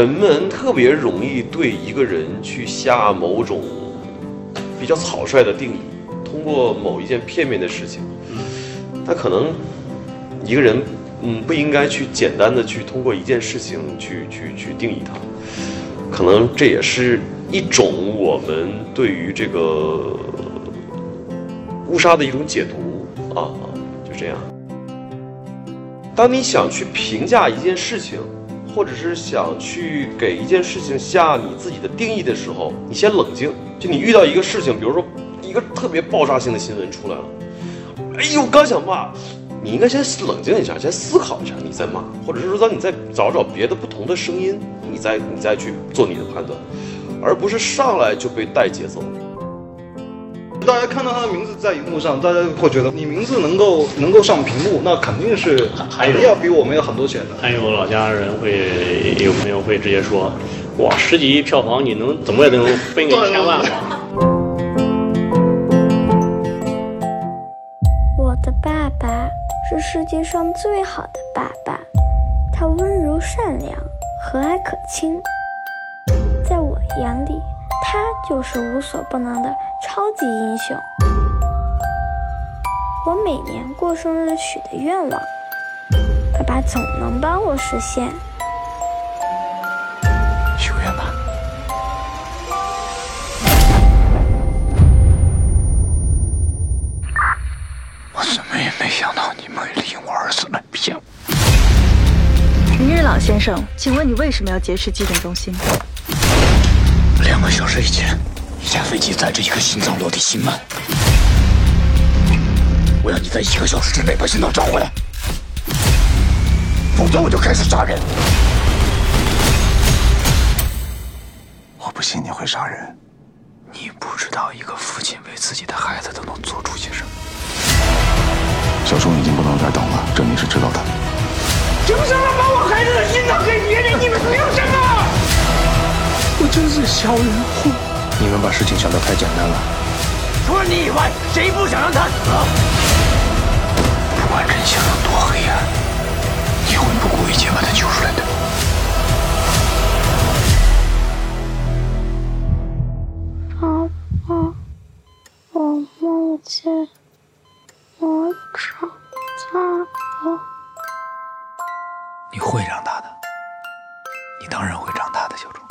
人们特别容易对一个人去下某种比较草率的定义，通过某一件片面的事情，他可能一个人，嗯，不应该去简单的去通过一件事情去去去定义他，可能这也是一种我们对于这个乌纱的一种解读啊，就这样。当你想去评价一件事情，或者是想去给一件事情下你自己的定义的时候，你先冷静。就你遇到一个事情，比如说一个特别爆炸性的新闻出来了，哎呦，刚想骂，你应该先冷静一下，先思考一下，你再骂，或者是说，当你再找找别的不同的声音，你再你再去做你的判断，而不是上来就被带节奏。大家看到他的名字在荧幕上，大家会觉得你名字能够能够上屏幕，那肯定是还有肯定要比我们有很多钱的。还有老家人会有朋友会直接说，哇，十几亿票房，你能怎么也能分个千万吧？我的爸爸是世界上最好的爸爸，他温柔善良，和蔼可亲，在我眼里，他就是无所不能的超级英雄。我每年过生日许的愿望，爸爸总能帮我实现。许个愿吧。我怎么也没想到你们利用我儿子来骗我。明日朗先生，请问你为什么要劫持急诊中心？两个小时以前，一架飞机载着一颗心脏落地心脉，我要你在一个小时之内把心脏找回来，否则我就开始杀人。我不信你会杀人，你不知道一个父亲为自己的孩子都能做出些什么。小钟已经不能再等了，这你是知道的。凭什么把我孩子的心脏给别人？你们凭什么？我真是小人物。你们把事情想得太简单了。除了你以外，谁不想让他死？不管真相有多黑暗，你会不顾一切把他救出来的。爸爸，我梦见我长大了。你会长大的，你当然会长大的，小钟。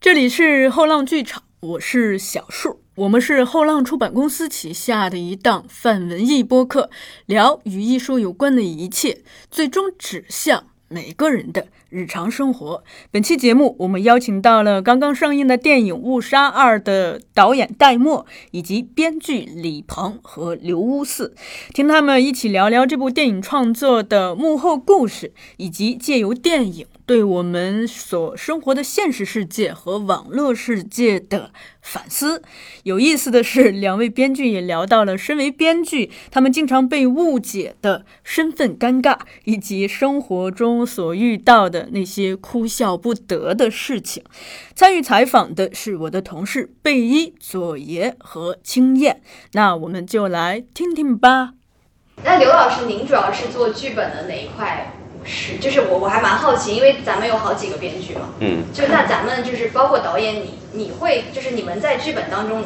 这里是后浪剧场，我是小树，我们是后浪出版公司旗下的一档泛文艺播客，聊与艺术有关的一切，最终指向每个人的日常生活。本期节目，我们邀请到了刚刚上映的电影《误杀二》的导演戴墨，以及编剧李鹏和刘乌四，听他们一起聊聊这部电影创作的幕后故事，以及借由电影。对我们所生活的现实世界和网络世界的反思。有意思的是，两位编剧也聊到了身为编剧，他们经常被误解的身份尴尬，以及生活中所遇到的那些哭笑不得的事情。参与采访的是我的同事贝伊、左爷和青燕。那我们就来听听吧。那刘老师，您主要是做剧本的哪一块？是，就是我我还蛮好奇，因为咱们有好几个编剧嘛，嗯，就那咱们就是包括导演，你你会就是你们在剧本当中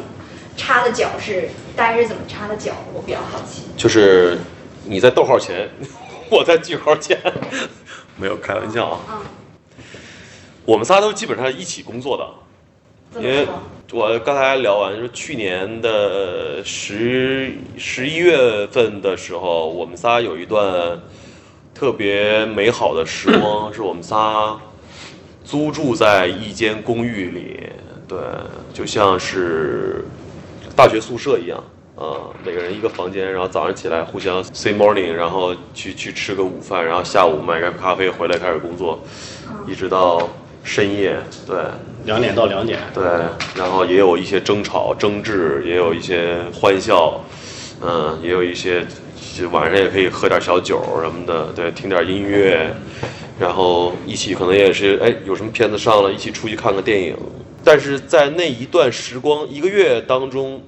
插的脚是大概是怎么插的脚？我比较好奇。就是你在逗号前，我在句号前，没有开玩笑啊。嗯，我们仨都基本上一起工作的，因为？我刚才聊完，就是去年的十十一月份的时候，我们仨有一段特别美好的时光，是我们仨租住在一间公寓里，对，就像是大学宿舍一样。啊，每个人一个房间，然后早上起来互相 say morning，然后去去吃个午饭，然后下午买个咖啡回来开始工作，一直到深夜。对，两点到两点，对，然后也有一些争吵、争执，也有一些欢笑，嗯，也有一些就晚上也可以喝点小酒什么的，对，听点音乐，然后一起可能也是哎有什么片子上了，一起出去看个电影。但是在那一段时光一个月当中，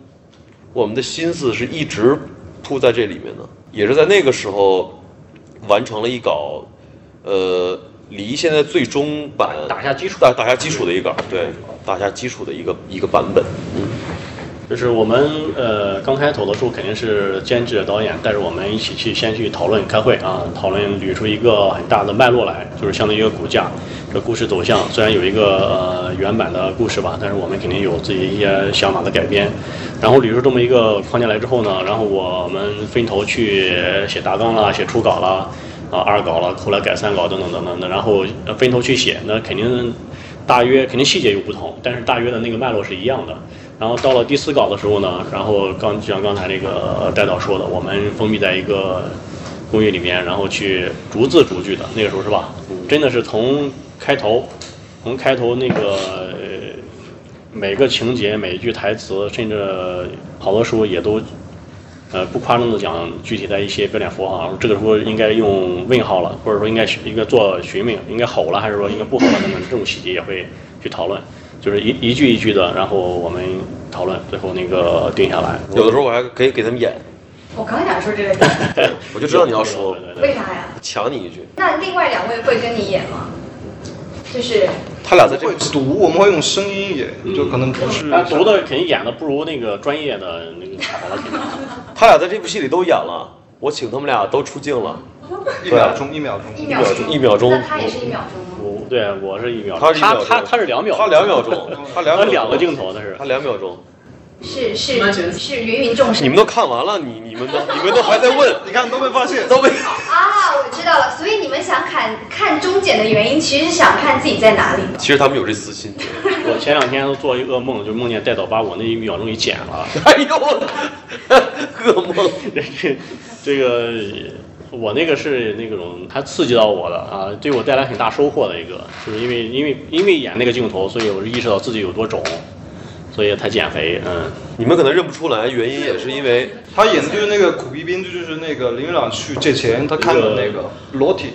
我们的心思是一直扑在这里面的，也是在那个时候完成了一稿，呃，离现在最终版打下基础打打下基础的一稿，对，打下基础的一个一个版本。嗯，就是我们呃刚开头的时候肯定是监制导演带着我们一起去先去讨论开会啊，讨论捋出一个很大的脉络来，就是相当于一个骨架。这故事走向虽然有一个呃原版的故事吧，但是我们肯定有自己一些想法的改编。然后捋出这么一个框架来之后呢，然后我们分头去写大纲啦，写初稿啦，啊二稿了，后来改三稿等等等等的，然后分头去写，那肯定大约肯定细节有不同，但是大约的那个脉络是一样的。然后到了第四稿的时候呢，然后刚就像刚才那个戴导说的，我们封闭在一个公寓里面，然后去逐字逐句的，那个时候是吧？真的是从开头，从开头那个每个情节、每一句台词，甚至好多时候也都。呃，不夸张的讲，具体的一些标点符号，这个时候应该用问号了，或者说应该应该做询问，应该吼了，还是说应该不吼了等等，这种细节也会去讨论，就是一一句一句的，然后我们讨论，最后那个定下来。有的时候我还可以给他们演，我刚想说这个，我就知道你要说，为啥呀？抢你一句。那另外两位会跟你演吗？就是他俩在这会读，我们会用声音演，就可能不是。但读的肯定演的不如那个专业的那个好了。他俩在这部戏里都演了，我请他们俩都出镜了。一秒钟，一秒钟，一秒钟，一秒钟。那他也是一秒钟对我是一秒钟，他他他是两秒，他两秒钟，他两他两个镜头那是，他两秒钟。是是是芸芸众生。你们都看完了，你你们都你们都还在问，你看都没发现，都没。啊，我知道了，所以你们想看看终检的原因，其实是想看自己在哪里。其实他们有这私心。我前两天都做一噩梦，就梦见戴导把我那一秒钟给剪了。哎呦，噩梦！这这个我那个是那种还刺激到我的啊，对我带来很大收获的一个，就是因为因为因为演那个镜头，所以我是意识到自己有多肿。所以才减肥，嗯，你们可能认不出来，原因也是因为他演的就是那个苦逼兵，就是那个林院长去借钱，他看的那个裸体，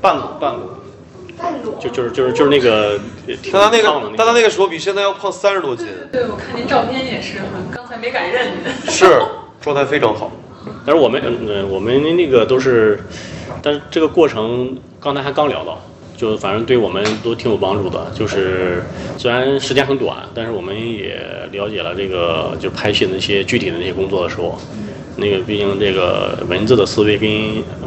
半裸半裸，半裸，就就是就是就是那个，但他那个但他那个时候比现在要胖三十多斤。对，我看您照片也是，刚才没敢认您。是，状态非常好。但是我们嗯我们那个都是，但是这个过程刚才还刚聊到。就反正对我们都挺有帮助的，就是虽然时间很短，但是我们也了解了这个就拍戏那些具体的那些工作的时候，那个毕竟这个文字的思维跟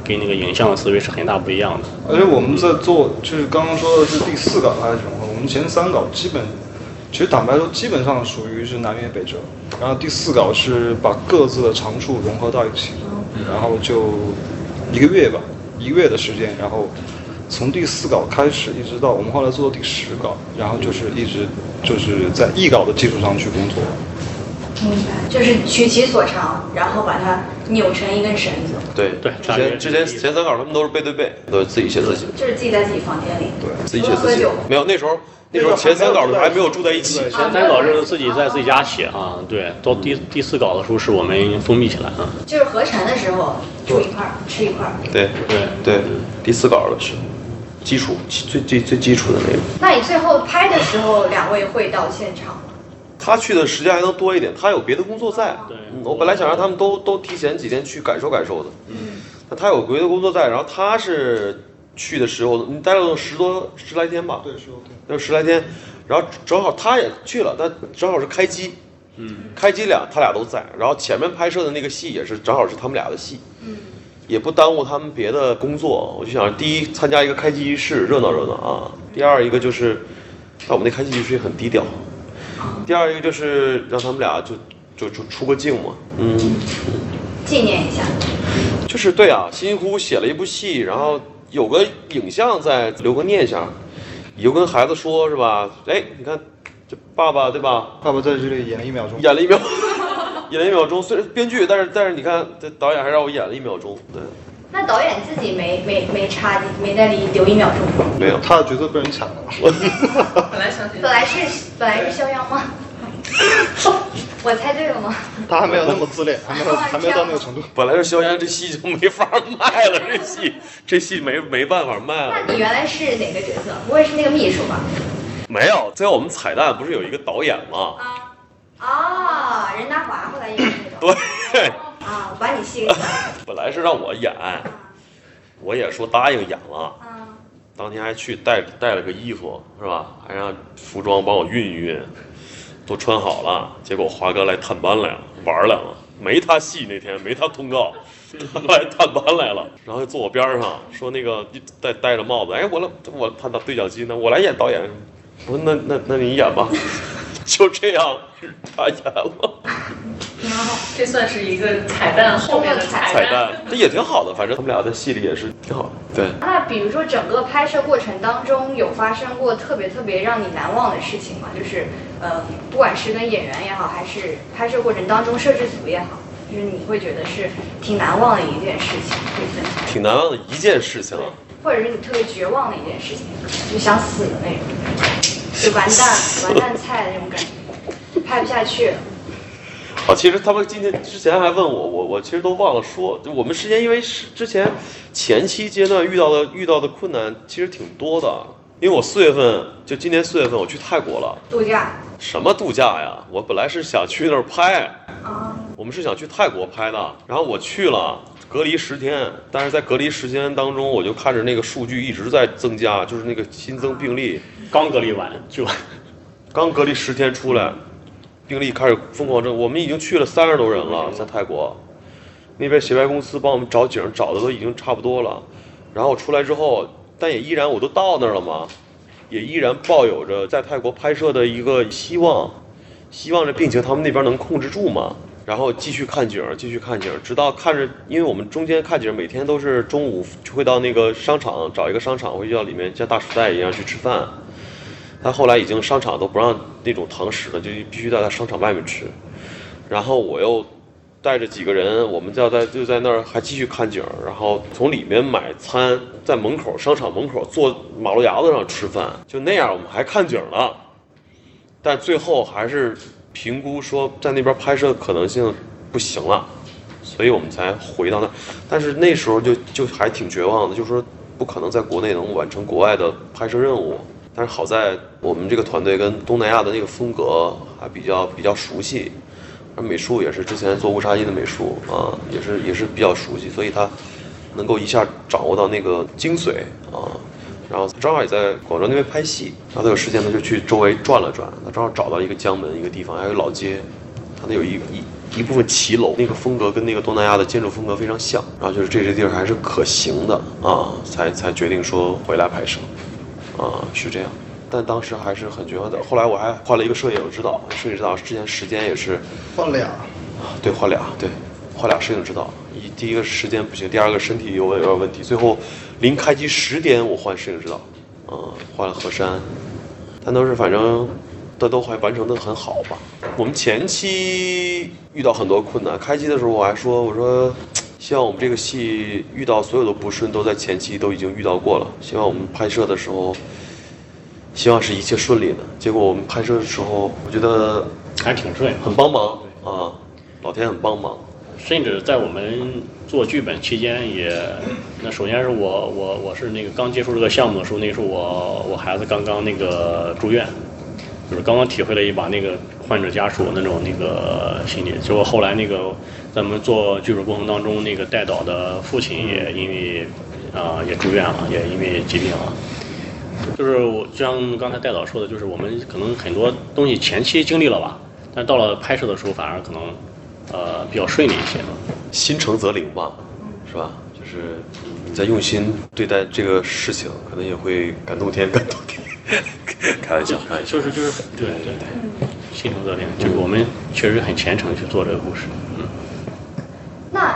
跟那个影像的思维是很大不一样的。而且我们在做，就是刚刚说的是第四稿还是什么？我们前三稿基本，其实坦白说基本上属于是南辕北辙，然后第四稿是把各自的长处融合到一起，然后就一个月吧，一个月的时间，然后。从第四稿开始，一直到我们后来做到第十稿，然后就是一直就是在译稿的基础上去工作。明白，就是取其所长，然后把它扭成一根绳子。对对，之前之前前三稿他们都是背对背，都是自己写自己。就是自己在自己房间里。对，自己写自己。没有那时候那时候前三稿的还没有住在一起。前三稿是自己在自己家写啊，对，到第第四稿的时候是我们封闭起来啊。就是合成的时候住一块儿吃一块儿。对对对，第四稿的时候。基础最最最基础的那个。那你最后拍的时候，两位会到现场吗？他去的时间还能多一点，他有别的工作在。对，我本来想让他们都都提前几天去感受感受的。嗯。那他有别的工作在，然后他是去的时候，你待了十多十来天吧？对，十多天。有十来天，然后正好他也去了，但正好是开机。嗯。开机俩他俩都在，然后前面拍摄的那个戏也是正好是他们俩的戏。嗯。也不耽误他们别的工作，我就想第一参加一个开机仪式，热闹热闹啊。第二一个就是，但我们那开机仪式也很低调。第二一个就是让他们俩就就就出个镜嘛，嗯，纪念一下。就是对啊，辛辛苦苦写了一部戏，然后有个影像在，留个念想，以后跟孩子说是吧？哎，你看这爸爸对吧？爸爸在这里演了一秒钟，演了一秒。演了一秒钟，虽然编剧，但是但是你看，这导演还让我演了一秒钟，对。那导演自己没没没插，没在里留一秒钟吗？没有，他的角色被人抢了。本来想本来是本来是肖央吗？我猜对了吗？他还没有那么自恋，还没有还没有到那个程度。本来是肖央，这戏就没法卖了，这戏 这戏没没办法卖了。那你原来是哪个角色？不会是那个秘书吧？没有，最后我们彩蛋不是有一个导演吗？啊。啊，任达华后来演的那个。对。啊，我把你戏给 本来是让我演，我也说答应演了。当天还去带带了个衣服是吧？还让服装帮我熨一熨，都穿好了。结果华哥来探班来了，玩来了，没他戏那天，没他通告，他 来探班来了，然后就坐我边上，说那个戴戴着帽子，哎，我来我他到对讲机呢，我来演导演。我说那那那你演吧，就这样他演了。然后这算是一个彩蛋，后面的 彩彩蛋，这也挺好的，反正他们俩在戏里也是挺好的。对，那比如说整个拍摄过程当中有发生过特别特别让你难忘的事情吗？就是呃，不管是跟演员也好，还是拍摄过程当中摄制组也好，就是你会觉得是挺难忘的一件事情，可以分享。挺难忘的一件事情啊。或者是你特别绝望的一件事情，就想死的那种，就完蛋完蛋菜的那种感觉，拍不下去了。哦，其实他们今天之前还问我，我我其实都忘了说，就我们之前因为是之前前期阶段遇到的遇到的困难其实挺多的，因为我四月份就今年四月份我去泰国了，度假。什么度假呀？我本来是想去那儿拍，啊，我们是想去泰国拍的，然后我去了，隔离十天，但是在隔离时间当中，我就看着那个数据一直在增加，就是那个新增病例，刚隔离完就，刚隔离十天出来。病例开始疯狂增，我们已经去了三十多人了，在泰国，那边协拍公司帮我们找景，找的都已经差不多了。然后出来之后，但也依然我都到那儿了嘛，也依然抱有着在泰国拍摄的一个希望，希望这病情他们那边能控制住嘛。然后继续看景，继续看景，直到看着，因为我们中间看景每天都是中午就会到那个商场找一个商场，会到里面像大时代一样去吃饭。他后来已经商场都不让那种堂食了，就必须在他商场外面吃。然后我又带着几个人，我们就在就在那儿还继续看景，然后从里面买餐，在门口商场门口坐马路牙子上吃饭，就那样我们还看景了。但最后还是评估说在那边拍摄可能性不行了，所以我们才回到那。但是那时候就就还挺绝望的，就是说不可能在国内能完成国外的拍摄任务。但是好在我们这个团队跟东南亚的那个风格还比较比较熟悉，而美术也是之前做乌沙伊的美术啊，也是也是比较熟悉，所以他能够一下掌握到那个精髓啊。然后正好也在广州那边拍戏，然后他有时间他就去周围转了转，他正好找到一个江门一个地方，还有老街，他那有一一一部分骑楼，那个风格跟那个东南亚的建筑风格非常像，然后就是这些地儿还是可行的啊，才才决定说回来拍摄。啊，是这样，但当时还是很绝望的。后来我还换了一个摄影指导，摄影指导之前时间也是换俩，对，换俩，对，换俩摄影指导。一第一个时间不行，第二个身体有有点问题。最后临开机十点我换摄影指导，嗯，换了何山，但都是反正都都还完成的很好吧。我们前期遇到很多困难，开机的时候我还说，我说。希望我们这个戏遇到所有的不顺都在前期都已经遇到过了。希望我们拍摄的时候，希望是一切顺利的。结果我们拍摄的时候，我觉得还挺顺，很帮忙啊，老天很帮忙。甚至在我们做剧本期间也，那首先是我我我是那个刚接触这个项目的时候，那时候我我孩子刚刚那个住院，就是刚刚体会了一把那个患者家属那种那个心理。结果后来那个。咱们做剧本过程当中，那个带导的父亲也因为啊也住院了，也因为疾病了。就是我就像刚才带导说的，就是我们可能很多东西前期经历了吧，但到了拍摄的时候反而可能呃比较顺利一些。心诚则灵吧，是吧？就是你在用心对待这个事情，可能也会感动天，感动地。开玩笑，开玩笑。就是就是对对对，心诚则灵，就是我们确实很虔诚去做这个故事。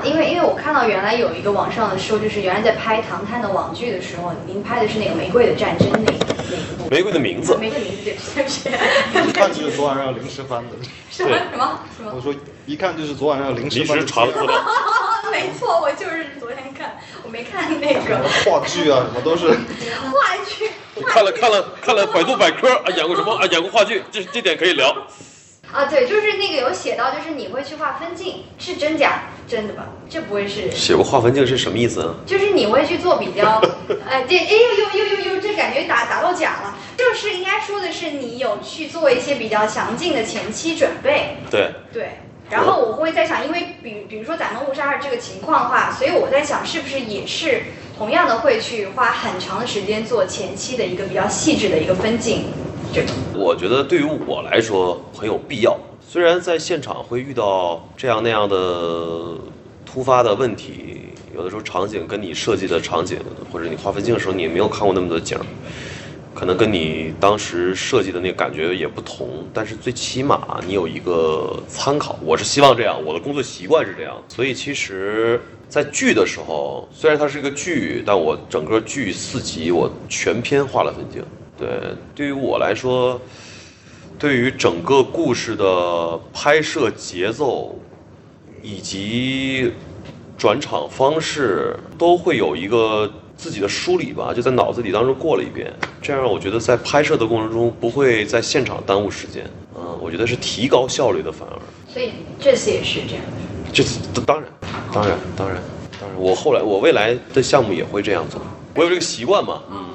那因为因为我看到原来有一个网上的说，就是原来在拍唐探的网剧的时候，您拍的是那个《玫瑰的战争》那那一部。玫瑰的名字。玫瑰的名字对不起。一看就是昨晚上临时翻的。什么什么什么？我说一看就是昨晚上临时翻。临时查的资料。没错，我就是昨天看，我没看那个。话剧啊，什么都是。话剧。看了看了看了百度百科啊，演过什么啊？演过话剧，这这点可以聊。啊，对，就是那个有写到，就是你会去画分镜，是真假？真的吧？这不会是写过划分镜是什么意思？就是你会去做比较，哎，这哎呦呦呦呦呦，这感觉打打到假了。就是应该说的是，你有去做一些比较详尽的前期准备。对对，然后我会在想，因为比比如说咱们误杀这个情况的话，所以我在想，是不是也是同样的会去花很长的时间做前期的一个比较细致的一个分镜，我觉得对于我来说很有必要。虽然在现场会遇到这样那样的突发的问题，有的时候场景跟你设计的场景，或者你画分镜的时候你也没有看过那么多景，可能跟你当时设计的那个感觉也不同。但是最起码你有一个参考，我是希望这样，我的工作习惯是这样。所以其实，在剧的时候，虽然它是一个剧，但我整个剧四集我全篇画了分镜。对，对于我来说。对于整个故事的拍摄节奏，以及转场方式，都会有一个自己的梳理吧，就在脑子里当中过了一遍。这样，我觉得在拍摄的过程中不会在现场耽误时间。嗯，我觉得是提高效率的，反而。所以这次也是这样。这次当然，当然，当然，当然，我后来我未来的项目也会这样做。我有这个习惯嘛。嗯。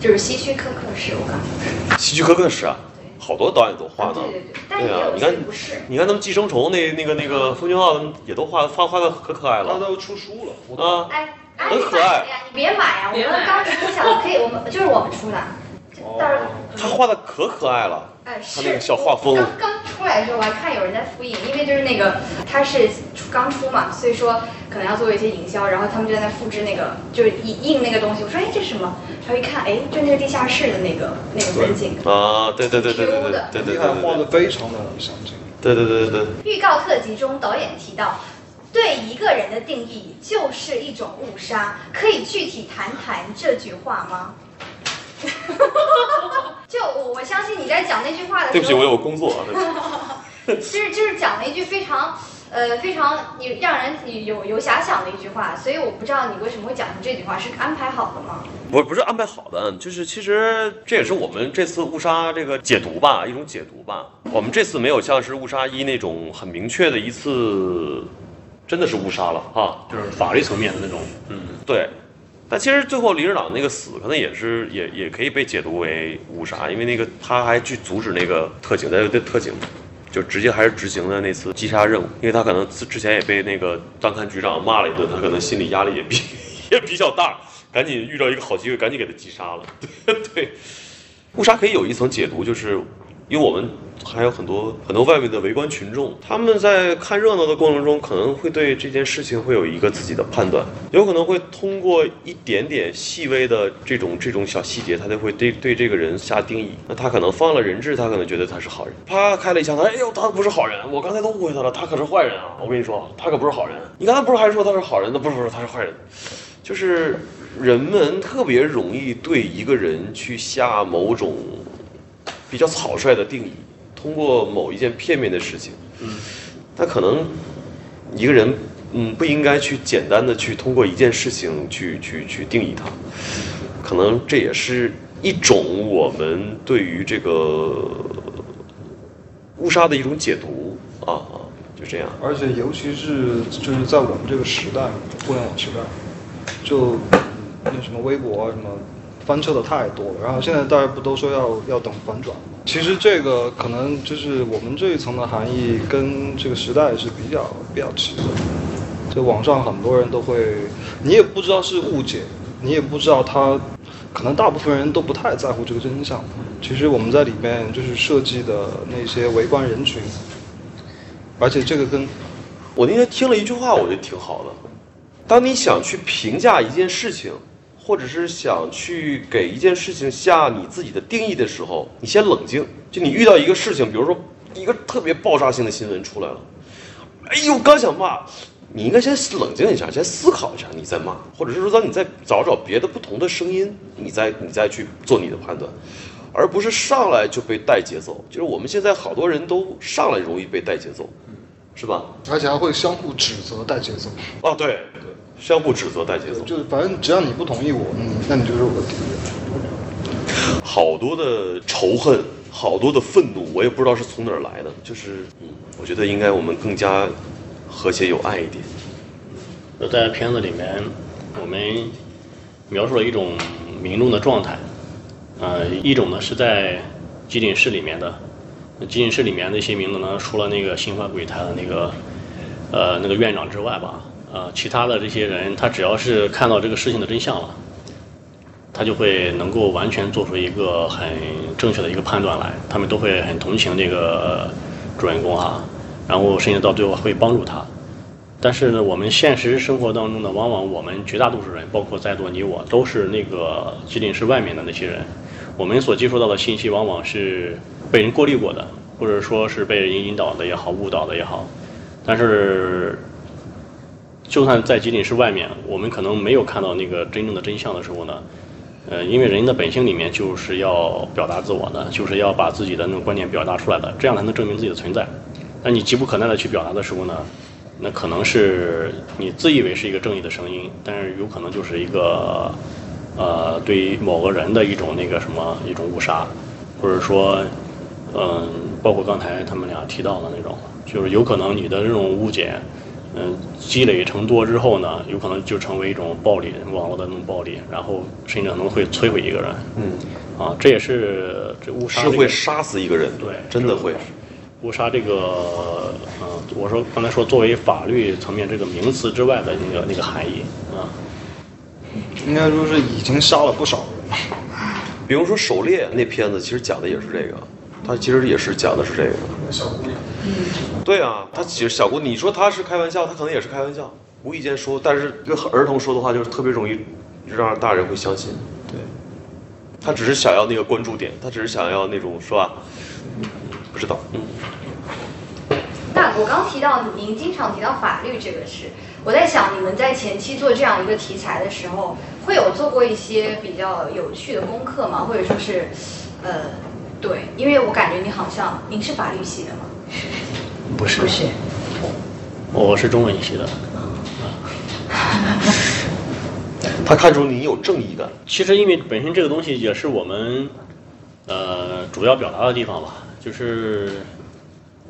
就是希区柯克式，我感觉。希区柯克式啊。好多导演都画的，对对对，对啊，你看，你看他们寄生虫那那个那个封俊昊他们也都画画画的可可爱了，他都出书了啊，哎，很可爱呀，你别买啊，我们刚出想可以，我们就是我们出的，到时候他画的可可爱了。他那个小画风，刚刚出来的时候我还看有人在复印，因为就是那个他是刚出嘛，所以说可能要做一些营销，然后他们就在那复制那个就是印印那个东西。我说哎这是什么？然后一看哎就那个地下室的那个那个风景啊，对对对对对对对对对，画的非常的详尽。对对对对对。预告特辑中导演提到，对一个人的定义就是一种误杀，可以具体谈谈这句话吗？就我我相信你在讲那句话的时候，对不起，我有工作。就是就是讲了一句非常呃非常你让人有有遐想的一句话，所以我不知道你为什么会讲出这句话，是安排好的吗？不不是安排好的，就是其实这也是我们这次误杀这个解读吧，一种解读吧。我们这次没有像是误杀一那种很明确的一次，真的是误杀了哈，就是法律层面的那种，嗯，对。但其实最后李指导那个死可能也是也也可以被解读为误杀，因为那个他还去阻止那个特警的的特警，就直接还是执行了那次击杀任务，因为他可能之之前也被那个张勘局长骂了一顿，他可能心理压力也比也比较大，赶紧遇到一个好机会，赶紧给他击杀了。对，误杀可以有一层解读，就是因为我们。还有很多很多外面的围观群众，他们在看热闹的过程中，可能会对这件事情会有一个自己的判断，有可能会通过一点点细微的这种这种小细节，他就会对对这个人下定义。那他可能放了人质，他可能觉得他是好人。啪开了一枪，他哎呦，他不是好人，我刚才都误会他了，他可是坏人啊！我跟你说，他可不是好人。你刚才不是还说他是好人？那不是不是，他是坏人。就是人们特别容易对一个人去下某种比较草率的定义。通过某一件片面的事情，嗯，他可能一个人，嗯，不应该去简单的去通过一件事情去去去定义他，可能这也是一种我们对于这个误杀的一种解读啊啊，就这样。而且尤其是就是在我们这个时代，互联网时代，就那什么微博啊什么。翻车的太多了，然后现在大家不都说要要等反转？其实这个可能就是我们这一层的含义跟这个时代是比较比较齐的。就网上很多人都会，你也不知道是误解，你也不知道他，可能大部分人都不太在乎这个真相。其实我们在里面就是设计的那些围观人群，而且这个跟，我那天听了一句话，我觉得挺好的。当你想去评价一件事情。或者是想去给一件事情下你自己的定义的时候，你先冷静。就你遇到一个事情，比如说一个特别爆炸性的新闻出来了，哎呦，刚想骂，你应该先冷静一下，先思考一下，你再骂，或者是说，当你再找找别的不同的声音，你再你再去做你的判断，而不是上来就被带节奏。就是我们现在好多人都上来容易被带节奏，是吧？而且还会相互指责带节奏。哦，对对。相互指责带节奏，就是反正只要你不同意我，嗯，那你就是我的敌人。好多的仇恨，好多的愤怒，我也不知道是从哪儿来的。就是，嗯，我觉得应该我们更加和谐有爱一点。在片子里面，我们描述了一种民众的状态，呃，一种呢是在急诊室里面的集锦室里面那些名字呢，除了那个心怀鬼胎的那个呃那个院长之外吧，呃，其他的这些人，他只要是看到这个事情的真相了，他就会能够完全做出一个很正确的一个判断来，他们都会很同情这个主人公哈，然后甚至到最后会帮助他。但是呢，我们现实生活当中呢，往往我们绝大多数人，包括在座你我，都是那个吉林市外面的那些人，我们所接触到的信息往往是被人过滤过的，或者说是被人引导的也好，误导的也好。但是，就算在吉林市外面，我们可能没有看到那个真正的真相的时候呢，呃，因为人的本性里面就是要表达自我的，就是要把自己的那种观点表达出来的，这样才能证明自己的存在。那你急不可耐的去表达的时候呢？那可能是你自以为是一个正义的声音，但是有可能就是一个，呃，对于某个人的一种那个什么一种误杀，或者说，嗯，包括刚才他们俩提到的那种，就是有可能你的这种误解，嗯，积累成多之后呢，有可能就成为一种暴力，网络的那种暴力，然后甚至可能会摧毁一个人。嗯，啊，这也是这误杀是会杀死一个人，对，真的会。误杀这个，呃，我说刚才说作为法律层面这个名词之外的那个那个含义啊，应该说是已经杀了不少人。比如说《狩猎》那片子，其实讲的也是这个，它其实也是讲的是这个。小姑娘。对啊，他其实小姑，你说他是开玩笑，他可能也是开玩笑，无意间说，但是跟儿童说的话就是特别容易让大人会相信。对，他只是想要那个关注点，他只是想要那种是吧？不知道，嗯。那我刚提到您经常提到法律这个事，我在想你们在前期做这样一个题材的时候，会有做过一些比较有趣的功课吗？或者说是，呃，对，因为我感觉你好像您是法律系的吗？不是，不是，我是中文系的。他看出你有正义感。其实因为本身这个东西也是我们，呃，主要表达的地方吧，就是。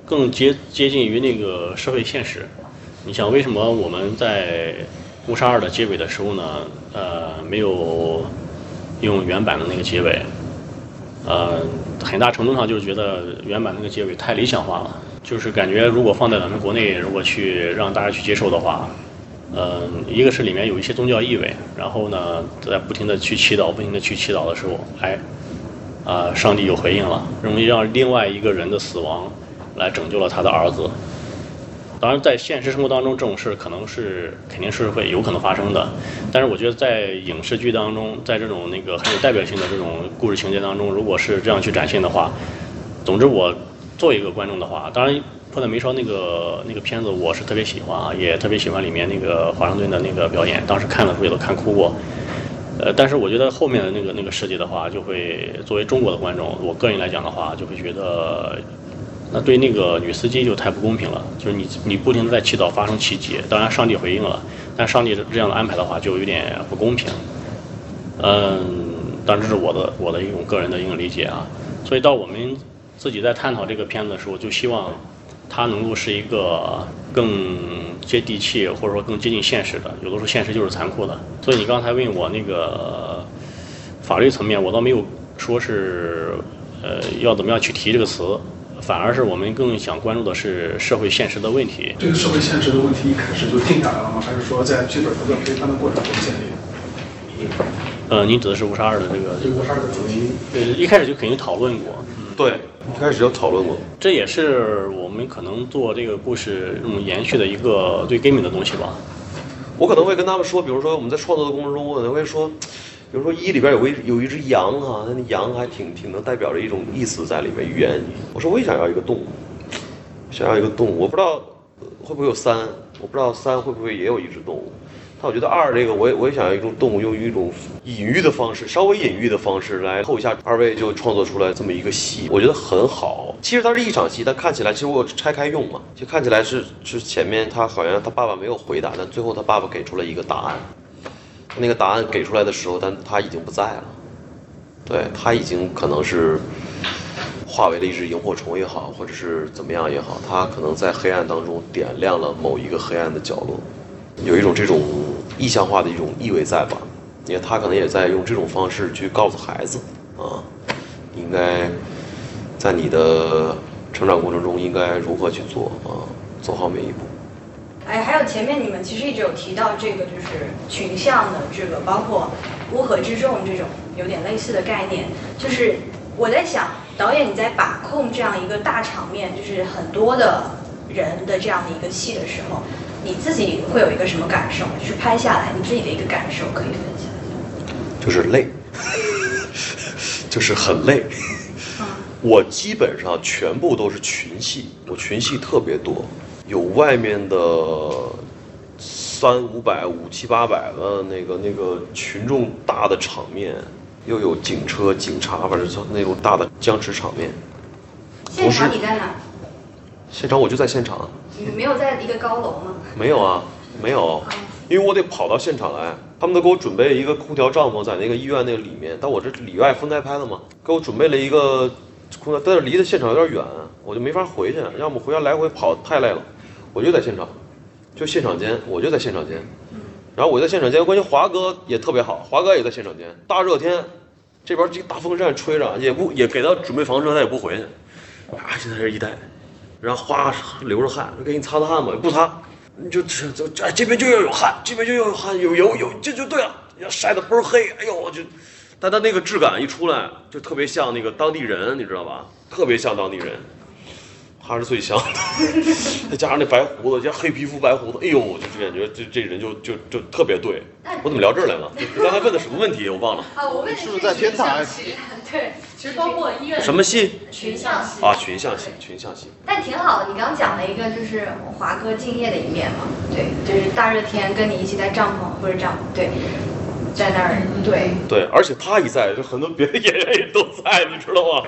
更接接近于那个社会现实。你想，为什么我们在《误杀二》的结尾的时候呢？呃，没有用原版的那个结尾。呃，很大程度上就是觉得原版那个结尾太理想化了。就是感觉如果放在咱们国内，如果去让大家去接受的话，呃，一个是里面有一些宗教意味，然后呢，在不停的去祈祷，不停的去祈祷的时候，哎，啊，上帝有回应了，容易让另外一个人的死亡。来拯救了他的儿子。当然，在现实生活当中，这种事可能是肯定是会有可能发生的。但是，我觉得在影视剧当中，在这种那个很有代表性的这种故事情节当中，如果是这样去展现的话，总之，我作为一个观众的话，当然《破断没烧》那个那个片子，我是特别喜欢啊，也特别喜欢里面那个华盛顿的那个表演，当时看了时候也都看哭过。呃，但是我觉得后面的那个那个设计的话，就会作为中国的观众，我个人来讲的话，就会觉得。那对那个女司机就太不公平了，就是你你不停的在祈祷发生奇迹，当然上帝回应了，但上帝这样的安排的话就有点不公平。嗯，当然这是我的我的一种个人的一种理解啊。所以到我们自己在探讨这个片子的时候，就希望它能够是一个更接地气或者说更接近现实的。有的时候现实就是残酷的。所以你刚才问我那个法律层面，我倒没有说是呃要怎么样去提这个词。反而是我们更想关注的是社会现实的问题。这个社会现实的问题一开始就定下来了吗？还是说在剧本的陪伴的过程中建立？呃，您指的是五十二的这个？这个吴沙二的主题，呃，一开始就肯定讨论过。对，一开始就讨论过。这也是我们可能做这个故事这种延续的一个最根本的东西吧。我可能会跟他们说，比如说我们在创作的过程中，我可能会说。比如说一里边有个有一只羊哈，那羊还挺挺能代表着一种意思在里面语言。我说我也想要一个动物，想要一个动物，我不知道会不会有三，我不知道三会不会也有一只动物。但我觉得二这个我也我也想要一种动物，用一种隐喻的方式，稍微隐喻的方式来扣一下。二位就创作出来这么一个戏，我觉得很好。其实它是一场戏，但看起来其实我拆开用嘛，就看起来是是前面他好像他爸爸没有回答，但最后他爸爸给出了一个答案。那个答案给出来的时候，但他已经不在了，对他已经可能是化为了一只萤火虫也好，或者是怎么样也好，他可能在黑暗当中点亮了某一个黑暗的角落，有一种这种意象化的一种意味在吧？因为他可能也在用这种方式去告诉孩子啊，应该在你的成长过程中应该如何去做啊，走好每一步。哎，还有前面你们其实一直有提到这个，就是群像的这个，包括乌合之众这种有点类似的概念。就是我在想，导演你在把控这样一个大场面，就是很多的人的这样的一个戏的时候，你自己会有一个什么感受？就是拍下来你自己的一个感受可以分享一下。就是累，就是很累。我基本上全部都是群戏，我群戏特别多，有外面的三五百、五七八百的那个那个群众大的场面，又有警车、警察，反正就那种大的僵持场面。现场你在哪？现场我就在现场。你没有在一个高楼吗？没有啊，没有，因为我得跑到现场来。他们都给我准备一个空调帐篷在那个医院那个里面，但我这里外分开拍的嘛，给我准备了一个。空调，但是离的现场有点远，我就没法回去。要么回家来回跑太累了，我就在现场，就现场间，我就在现场间。然后我在现场间，关键华哥也特别好，华哥也在现场间。大热天，这边这大风扇吹着，也不也给他准备房车，他也不回去。啊，就在这一待，然后哗流着汗，给你擦擦汗吧，不擦，你就这这哎这边就要有汗，这边就要有汗，有油有这就对了，要晒得倍儿黑，哎呦我就。但他那个质感一出来，就特别像那个当地人，你知道吧？特别像当地人，他是最像的。再加上那白胡子，加黑皮肤白胡子，哎呦，就感觉这这人就就就特别对。我怎么聊这儿来了？你刚才问的什么问题？我忘了。啊，我问是不是在天台？对，其实包括医院。什么戏？群像戏。啊，群像戏，群像戏。但挺好的，你刚刚讲了一个就是华哥敬业的一面嘛。对，就是大热天跟你一起在帐篷或者帐篷，对。在那儿，对对，而且他一在，就很多别的演员也都在，你知道吗？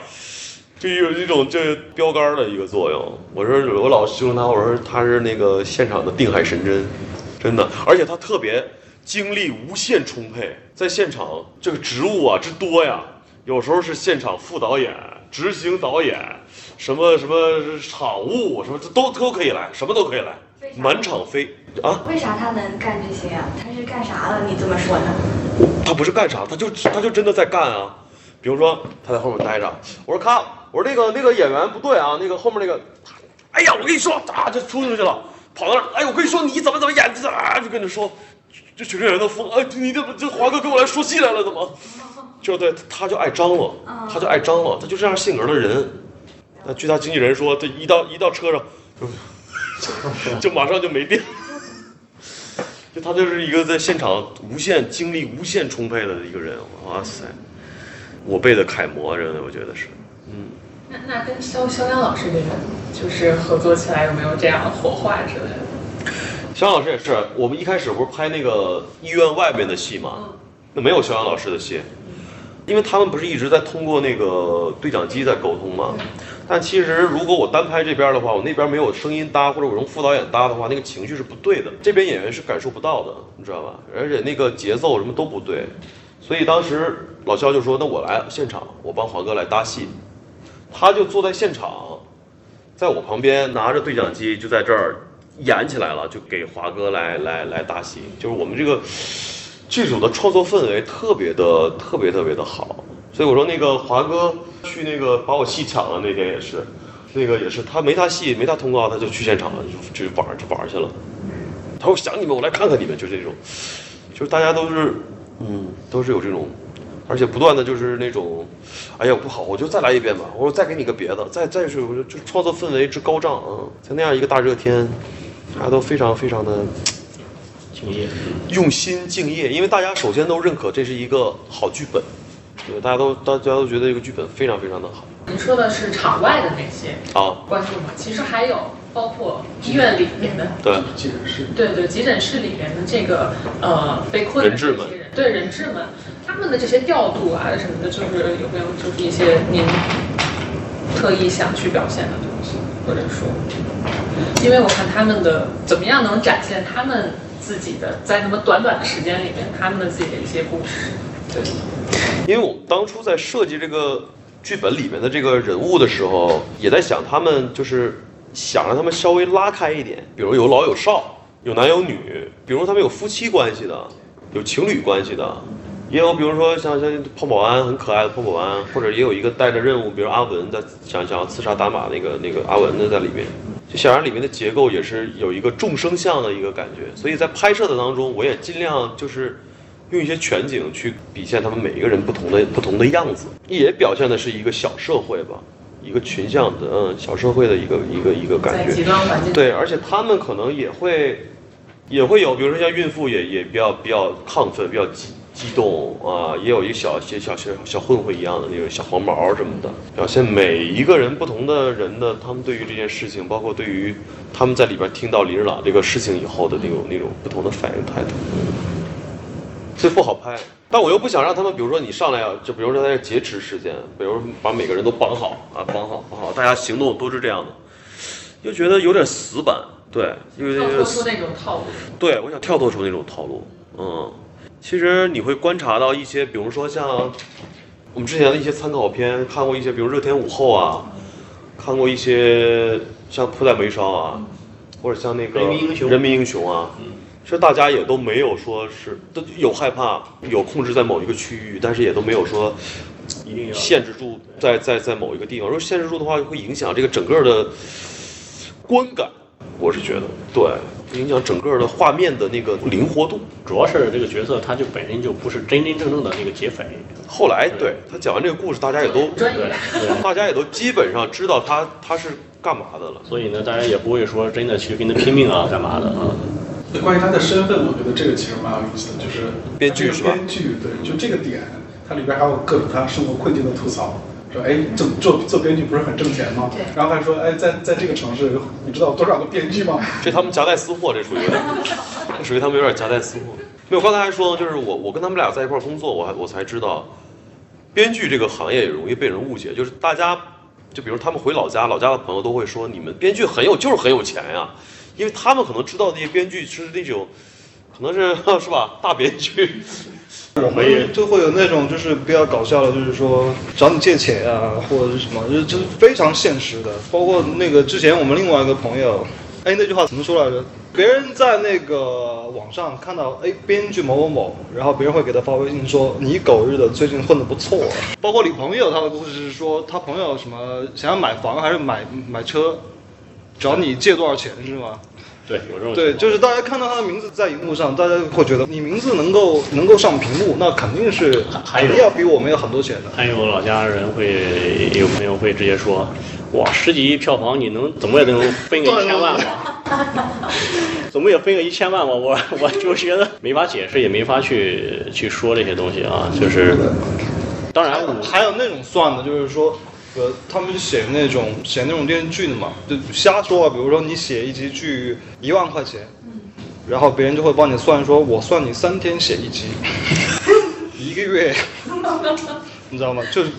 就有一种这标杆的一个作用。我说我老形容他，我说他是那个现场的定海神针，真的。而且他特别精力无限充沛，在现场这个职务啊之多呀，有时候是现场副导演、执行导演，什么什么场务，什么都都可以来，什么都可以来。满场飞啊！为啥他能干这些啊？他是干啥了？你这么说呢？他不是干啥，他就他就真的在干啊。比如说他在后面待着，我说看，我说那个那个演员不对啊，那个后面那个，哎呀，我跟你说啊，就冲出去了，跑到那儿，哎，我跟你说你怎么怎么演的啊，就跟你说，这群演员都疯，哎，你这这华哥跟我来说戏来了，怎么？就对，他就爱张罗，他就爱张罗，他就这样性格的人。那据他经纪人说，这一到一到车上。就马上就没电，就他就是一个在现场无限精力无限充沛的一个人，哇塞，我辈的楷模，真的我觉得是，嗯。那那跟肖肖央老师这个就是合作起来有没有这样的火花之类的？肖央老师也是，我们一开始不是拍那个医院外面的戏吗？那没有肖央老师的戏，因为他们不是一直在通过那个对讲机在沟通吗？但其实，如果我单拍这边的话，我那边没有声音搭，或者我用副导演搭的话，那个情绪是不对的。这边演员是感受不到的，你知道吧？而且那个节奏什么都不对，所以当时老肖就说：“那我来现场，我帮华哥来搭戏。”他就坐在现场，在我旁边拿着对讲机就在这儿演起来了，就给华哥来来来搭戏。就是我们这个剧组的创作氛围特别的特别特别的好。所以我说那个华哥去那个把我戏抢了那天也是，那个也是他没他戏没他通告他就去现场了就就玩就玩去了，他说想你们我来看看你们就这种，就是大家都是嗯都是有这种，而且不断的就是那种，哎呀不好我就再来一遍吧，我说再给你个别的，再再是就创作氛围之高涨啊，在那样一个大热天，大家都非常非常的敬业，用心敬业，因为大家首先都认可这是一个好剧本。对，大家都大家都觉得这个剧本非常非常的好。您说的是场外的那些啊观众嘛？其实还有包括医院里面的对急诊室，对对急诊室里面的这个呃被困的人质们，对人质们，他们的这些调度啊什么的，就是有没有就是一些您特意想去表现的东西，或者说，因为我看他们的怎么样能展现他们自己的在那么短短的时间里面他们的自己的一些故事。对，因为我们当初在设计这个剧本里面的这个人物的时候，也在想他们就是想让他们稍微拉开一点，比如有老有少，有男有女，比如他们有夫妻关系的，有情侣关系的，也有比如说像像胖保安很可爱的胖保安，或者也有一个带着任务，比如阿文在想想要刺杀达马那个那个阿文的在里面。就显然里面的结构也是有一个众生相的一个感觉，所以在拍摄的当中，我也尽量就是用一些全景去体现他们每一个人不同的不同的样子，也表现的是一个小社会吧，一个群像的嗯小社会的一个一个一个感觉。对，而且他们可能也会也会有，比如说像孕妇也也比较比较亢奋，比较激激动啊，也有一个小小小小小混混一样的那种小黄毛什么的，表现每一个人不同的人的他们对于这件事情，包括对于他们在里边听到李日朗这个事情以后的那种那种不同的反应态度，所以不好拍。但我又不想让他们，比如说你上来啊，就比如说在这劫持事件，比如把每个人都绑好啊，绑好绑好，大家行动都是这样的，又觉得有点死板，对，因为跳有点死脱出那种套路。对，我想跳脱出那种套路。嗯，其实你会观察到一些，比如说像我们之前的一些参考片，看过一些，比如《热天午后》啊，看过一些像《扑在眉梢》啊，或者像那个人民英雄人民英雄啊。其实大家也都没有说是都有害怕，有控制在某一个区域，但是也都没有说一定要限制住在在在某一个地方。如果限制住的话，会影响这个整个的观感。我是觉得，对，影响整个的画面的那个灵活度。主要是这个角色他就本身就不是真真正正的那个劫匪，后来对他讲完这个故事，大家也都对。大家也都基本上知道他他是干嘛的了。所以呢，大家也不会说真的去跟他拼命啊，干嘛的啊。关于他的身份，我觉得这个其实蛮有意思的，就是编剧是吧？编剧对，就这个点，它里边还有各种他生活困境的吐槽，说哎，做做做编剧不是很挣钱吗？对然后还说哎，在在这个城市，你知道有多少个编剧吗？这他们夹带私货，这属于有 点，这属于他们有点夹带私货。没有，刚才还说，就是我我跟他们俩在一块儿工作，我还我才知道，编剧这个行业也容易被人误解，就是大家就比如他们回老家，老家的朋友都会说，你们编剧很有就是很有钱呀，因为他们可能知道那些编剧是那种，可能是 是吧大编剧，我们就会有那种就是比较搞笑的，就是说找你借钱啊，或者是什么，就是就是非常现实的。包括那个之前我们另外一个朋友，哎，那句话怎么说来着？别人在那个网上看到，哎，编剧某某某，然后别人会给他发微信说，你狗日的最近混得不错。包括你朋友他的故事是说，他朋友什么想要买房还是买买车，找你借多少钱是吗？对，有这种对，就是大家看到他的名字在荧幕上，大家会觉得你名字能够能够上屏幕，那肯定是肯定要比我们有很多钱的。还有老家人会有朋友会直接说，哇，十几亿票房，你能怎么也能分个一千万吧？怎么也分个一千万吧？我我就觉得没法解释，也没法去去说这些东西啊，就是，当然我还有那种算的，就是说，呃，他们写那种写那种电视剧的嘛，就瞎说啊。比如说你写一集剧一万块钱，然后别人就会帮你算，说我算你三天写一集，一个月，你知道吗？就是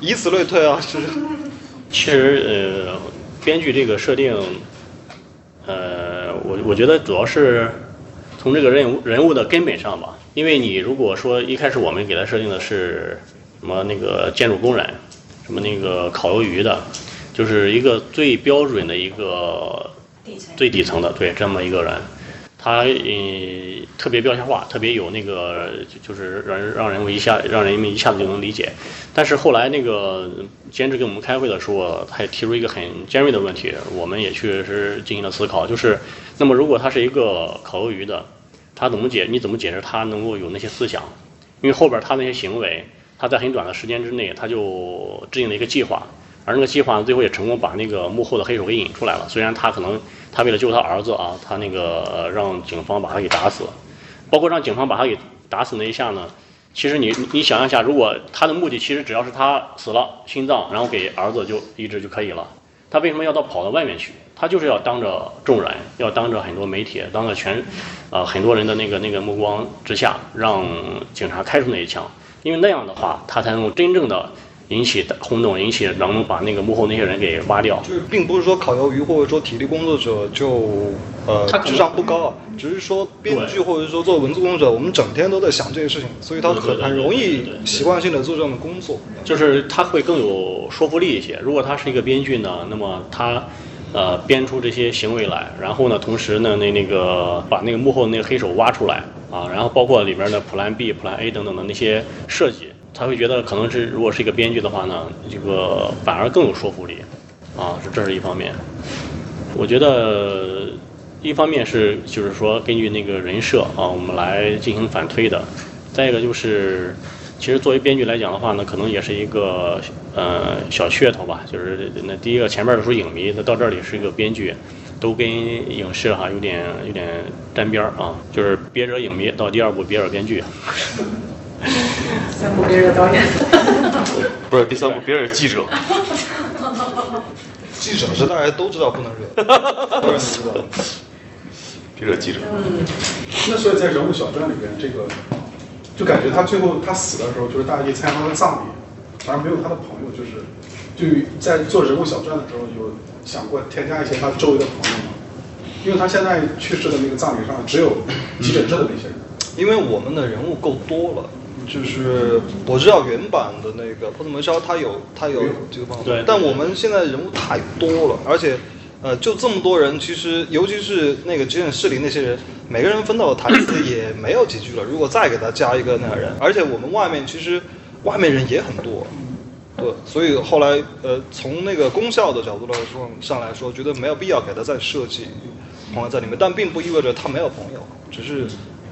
以此类推啊，就是。其实呃，编剧这个设定，呃，我我觉得主要是从这个人物人物的根本上吧，因为你如果说一开始我们给他设定的是什么那个建筑工人，什么那个烤鱿鱼的，就是一个最标准的一个最底层的对这么一个人，他呃特别标签化，特别有那个就就是让人让人们一下让人们一下子就能理解。但是后来那个监制给我们开会的时候，他也提出一个很尖锐的问题，我们也确实进行了思考，就是那么如果他是一个烤鱿鱼的，他怎么解你怎么解释他能够有那些思想？因为后边他那些行为，他在很短的时间之内他就制定了一个计划，而那个计划最后也成功把那个幕后的黑手给引出来了。虽然他可能他为了救他儿子啊，他那个让警方把他给打死，包括让警方把他给打死那一下呢，其实你你想象一下，如果他的目的其实只要是他死了心脏，然后给儿子就移植就可以了，他为什么要到跑到外面去？他就是要当着众人，要当着很多媒体，当着全，呃很多人的那个那个目光之下，让警察开出那一枪，因为那样的话，他才能够真正的引起轰动，引起能把那个幕后那些人给挖掉。就是并不是说烤鱿鱼或者说体力工作者就呃他智商不高啊，只是说编剧或者说做文字工作者，我们整天都在想这些事情，所以他很很容易习惯性的做这样的工作。就是他会更有说服力一些。如果他是一个编剧呢，那么他呃编出这些行为来，然后呢，同时呢，那那个把那个幕后那个黑手挖出来，啊，然后包括里面的 Plan B、Plan A 等等的那些设计，他会觉得可能是如果是一个编剧的话呢，这个反而更有说服力，啊，这是一方面。我觉得一方面是就是说根据那个人设啊，我们来进行反推的，再一个就是。其实作为编剧来讲的话呢，可能也是一个呃小噱头吧。就是那第一个前面的说影迷，那到这里是一个编剧，都跟影视哈有点有点沾边儿啊。就是别惹影迷，到第二部别惹编剧。三部别惹导演。不是第三部别惹记者。记者是大家都知道不能惹，当然知道。别惹记者。嗯。那所以在人物小传里边，这个。就感觉他最后他死的时候，就是大家去参加他的葬礼，反而没有他的朋友，就是就在做人物小传的时候，有想过添加一些他周围的朋友吗？因为他现在去世的那个葬礼上只有急诊室的那些人，因为我们的人物够多了，就是我知道原版的那个《破特门烧》，他有他有这个方法，对，但我们现在人物太多了，而且。呃，就这么多人，其实尤其是那个急诊室里那些人，每个人分到的台词也没有几句了。如果再给他加一个那个人，而且我们外面其实外面人也很多，对，所以后来呃，从那个功效的角度来说上来说，觉得没有必要给他再设计朋友在里面，但并不意味着他没有朋友，只是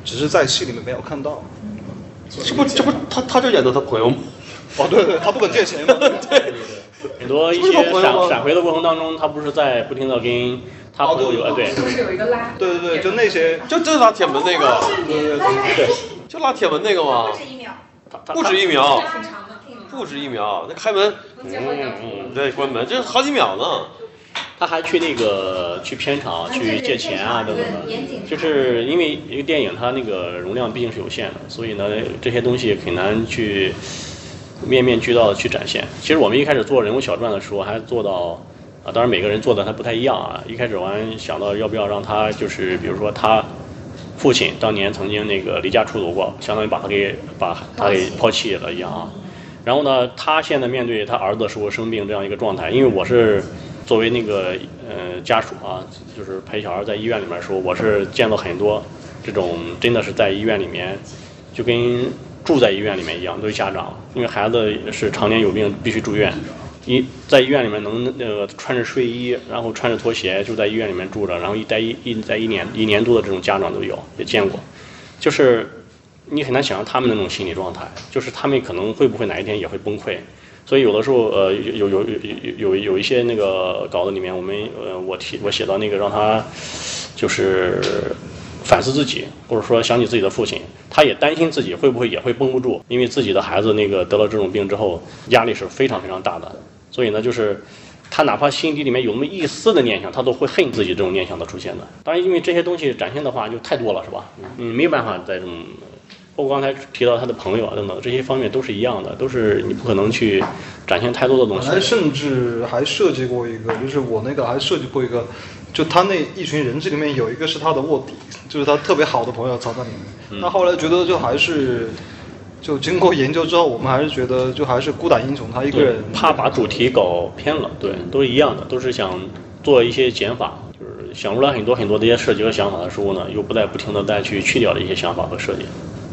只是在戏里面没有看到。这不这不他他就演的他朋友吗？哦，对对，他不肯借钱嘛，对。很多一些闪闪回的过程当中，他不是在不停的跟他朋友有对，是不是有一个拉？对对对，就那些，就就拉铁门那个，对对对，就拉铁门那个嘛？不止一秒，不止一秒，不止一秒。那开门，嗯嗯，对，关门，这好几秒呢。他还去那个去片场去借钱啊等等的，就是因为一个电影它那个容量毕竟是有限的，所以呢这些东西很难去。面面俱到的去展现。其实我们一开始做人物小传的时候，还做到啊，当然每个人做的还不太一样啊。一开始我还想到要不要让他就是，比如说他父亲当年曾经那个离家出走过，相当于把他给把他给抛弃了一样啊。然后呢，他现在面对他儿子说生病这样一个状态，因为我是作为那个呃家属啊，就是陪小孩在医院里面说，我是见到很多这种真的是在医院里面就跟。住在医院里面一样，都是家长，因为孩子是常年有病，必须住院。一在医院里面能那个穿着睡衣，然后穿着拖鞋就在医院里面住着，然后一待一一待一年一年多的这种家长都有，也见过。就是你很难想象他们那种心理状态，就是他们可能会不会哪一天也会崩溃。所以有的时候，呃，有有有有有一些那个稿子里面，我们呃我提我写到那个让他就是。反思自己，或者说想起自己的父亲，他也担心自己会不会也会绷不住，因为自己的孩子那个得了这种病之后，压力是非常非常大的。所以呢，就是他哪怕心底里面有那么一丝的念想，他都会恨自己这种念想的出现的。当然，因为这些东西展现的话就太多了，是吧？嗯，没有办法在这种，包括刚才提到他的朋友啊等等这些方面都是一样的，都是你不可能去展现太多的东西。还甚至还设计过一个，就是我那个还设计过一个。就他那一群人，这里面有一个是他的卧底，就是他特别好的朋友藏在里面。他后来觉得就还是，就经过研究之后，我们还是觉得就还是孤胆英雄，他一个人怕把主题搞偏了。对，都是一样的，都是想做一些减法，就是想出来很多很多的一些设计和想法的时候呢，又不再不停的再去去掉的一些想法和设计。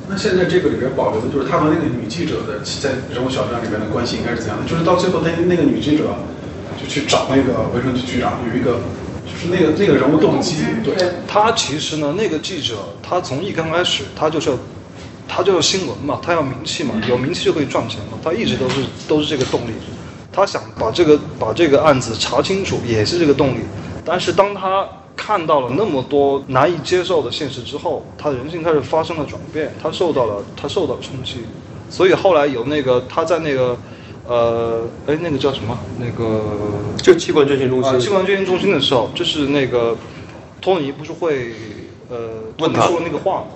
那现在这个里边保留的就是他和那个女记者的在人物小传里面的关系应该是怎样的？就是到最后，那那个女记者就去找那个卫生局局长，有一个。是那个那个人物动机，对。他其实呢，那个记者他从一刚开始他就是要，他就是新闻嘛，他要名气嘛，有名气就可以赚钱嘛，他一直都是都是这个动力，他想把这个把这个案子查清楚也是这个动力，但是当他看到了那么多难以接受的现实之后，他人性开始发生了转变，他受到了他受到了冲击，所以后来有那个他在那个。呃，哎，那个叫什么？那个就器官捐献中心。器官捐献中心的时候，就是那个托尼不是会呃问他说那个话吗？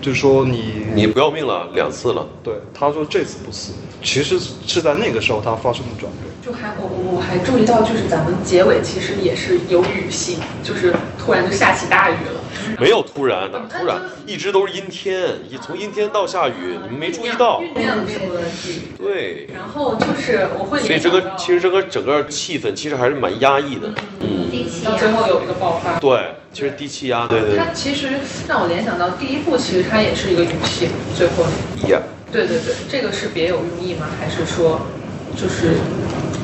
就是说你你不要命了两次了。对，他说这次不死，其实是在那个时候他发生了转变。就还我我还注意到，就是咱们结尾其实也是有雨戏，就是突然就下起大雨了。没有突然哪，突然一直都是阴天，从阴天到下雨，你们没注意到。酝酿出了雨。对。然后就是我会。所以这个其实这个整个气氛其实还是蛮压抑的。嗯。到最后有一个爆发。对，其实低气压，对对它其实让我联想到第一部，其实它也是一个语气，最后。对，呀，对对对，这个是别有用意吗？还是说就是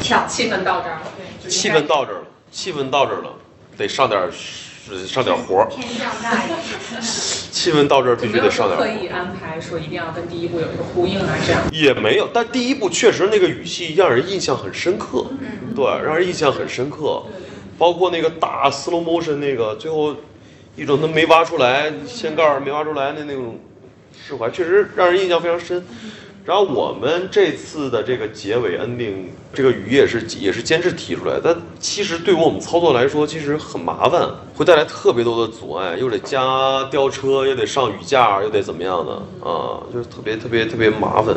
巧气氛到这儿了？对，气氛到这儿了，气氛到这儿了，得上点儿上点儿活儿，天降大雨，气氛到这儿必须得上点儿活儿。说刻意安排说一定要跟第一部有一个呼应啊？这样也没有，但第一部确实那个语气让人印象很深刻，对，让人印象很深刻，包括那个大 slow motion 那个最后一种他没挖出来掀盖儿没挖出来的那种释怀，确实让人印象非常深。然后我们这次的这个结尾 ending，这个语也是也是监制提出来，但其实对于我们操作来说，其实很麻烦，会带来特别多的阻碍，又得加吊车，又得上雨架，又得怎么样的啊，就是特别特别特别麻烦。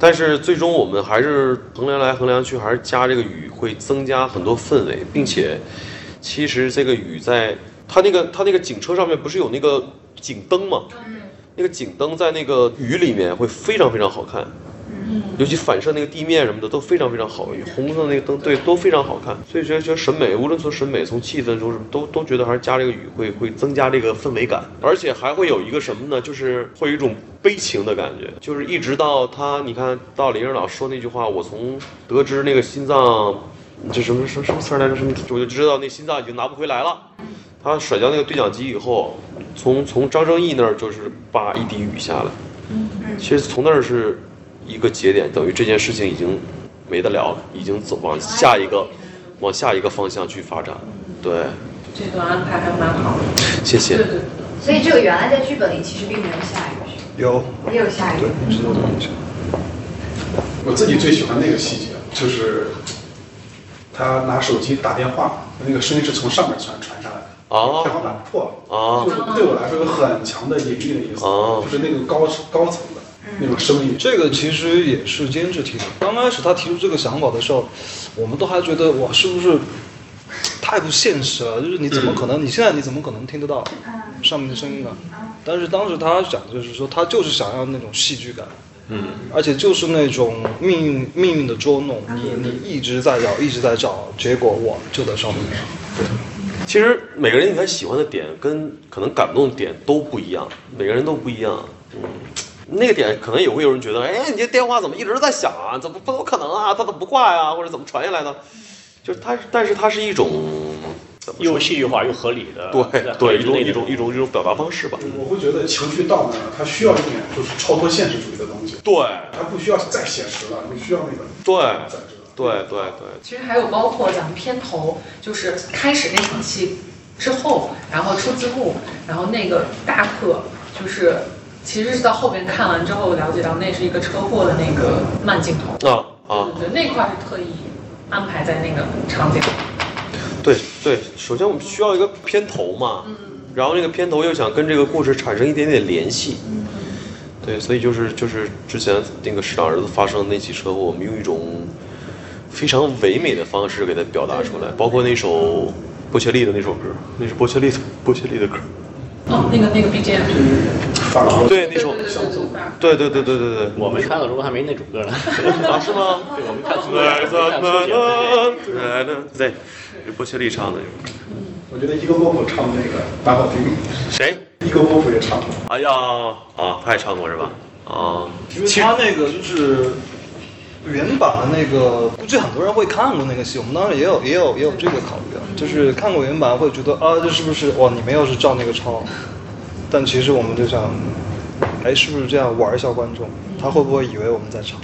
但是最终我们还是衡量来衡量去，还是加这个雨会增加很多氛围，并且其实这个雨在它那个它那个警车上面不是有那个警灯吗？那个警灯在那个雨里面会非常非常好看，尤其反射那个地面什么的都非常非常好，红色那个灯对都非常好看，所以觉得觉得审美，无论从审美从气氛从什么都都觉得还是加这个雨会会增加这个氛围感，而且还会有一个什么呢？就是会有一种悲情的感觉，就是一直到他你看到林指导说那句话，我从得知那个心脏这什么什么什么词儿来着？什么我就知道那心脏已经拿不回来了。他甩掉那个对讲机以后，从从张正义那儿就是叭一滴雨下来，其实从那儿是一个节点，等于这件事情已经没得聊了，已经走往下一个往下一个方向去发展。对，这段安排还蛮好的。谢谢对。对对，所以这个原来在剧本里其实并没有下一个，有也有下雨。对，知道。我自己最喜欢那个细节，就是他拿手机打电话，那个声音是从上面传传上来的。哦天花板破了，哦就是对我来说有很强的隐喻的意思，哦就是那个高高层的那种声音。这个其实也是监制提的。刚开始他提出这个想法的时候，我们都还觉得哇，是不是太不现实了？就是你怎么可能？你现在你怎么可能听得到上面的声音呢？但是当时他讲的就是说，他就是想要那种戏剧感，嗯，而且就是那种命运命运的捉弄，你你一直在找，一直在找，结果我就在上面。对。其实每个人应该喜欢的点跟可能感动的点都不一样，每个人都不一样。嗯，那个点可能也会有人觉得，哎，你这电话怎么一直在响啊？怎么不有可能啊？它怎么不挂呀？或者怎么传下来的？就是它，但是它是一种怎么说又戏剧化又合理的，对对一种一种一种一种表达方式吧。我会觉得情绪到那儿，它需要一点就是超脱现实主义的东西。对，它不需要再写实了，你需要那个对在这。对对对，其实还有包括咱们片头，就是开始那场戏之后，然后出字幕，然后那个大课就是。其实是到后边看完之后了解到，那是一个车祸的那个慢镜头。啊啊，对对，那块是特意安排在那个场景。对对，首先我们需要一个片头嘛，然后那个片头又想跟这个故事产生一点点联系，嗯。对，所以就是就是之前那个市长儿子发生的那起车祸，我们用一种非常唯美的方式给它表达出来，包括那首波切利的那首歌，那是波切利的波切利的歌，哦，那个那个 BGM。对那首，对对对对对对，我们看的时候还没那首歌呢。啊，是吗？对，我们看初剪，看初剪。对，是波切利唱的。我觉得伊戈波普唱的那个蛮好听。谁？伊戈波普也唱过。哎呀，啊，他也唱过是吧？啊，因为他那个就是原版的那个，估计很多人会看过那个戏。我们当时也有也有也有这个考虑啊，就是看过原版会觉得啊，这是不是哇？你们又是照那个抄？但其实我们就想，哎，是不是这样玩一下观众？他会不会以为我们在抄？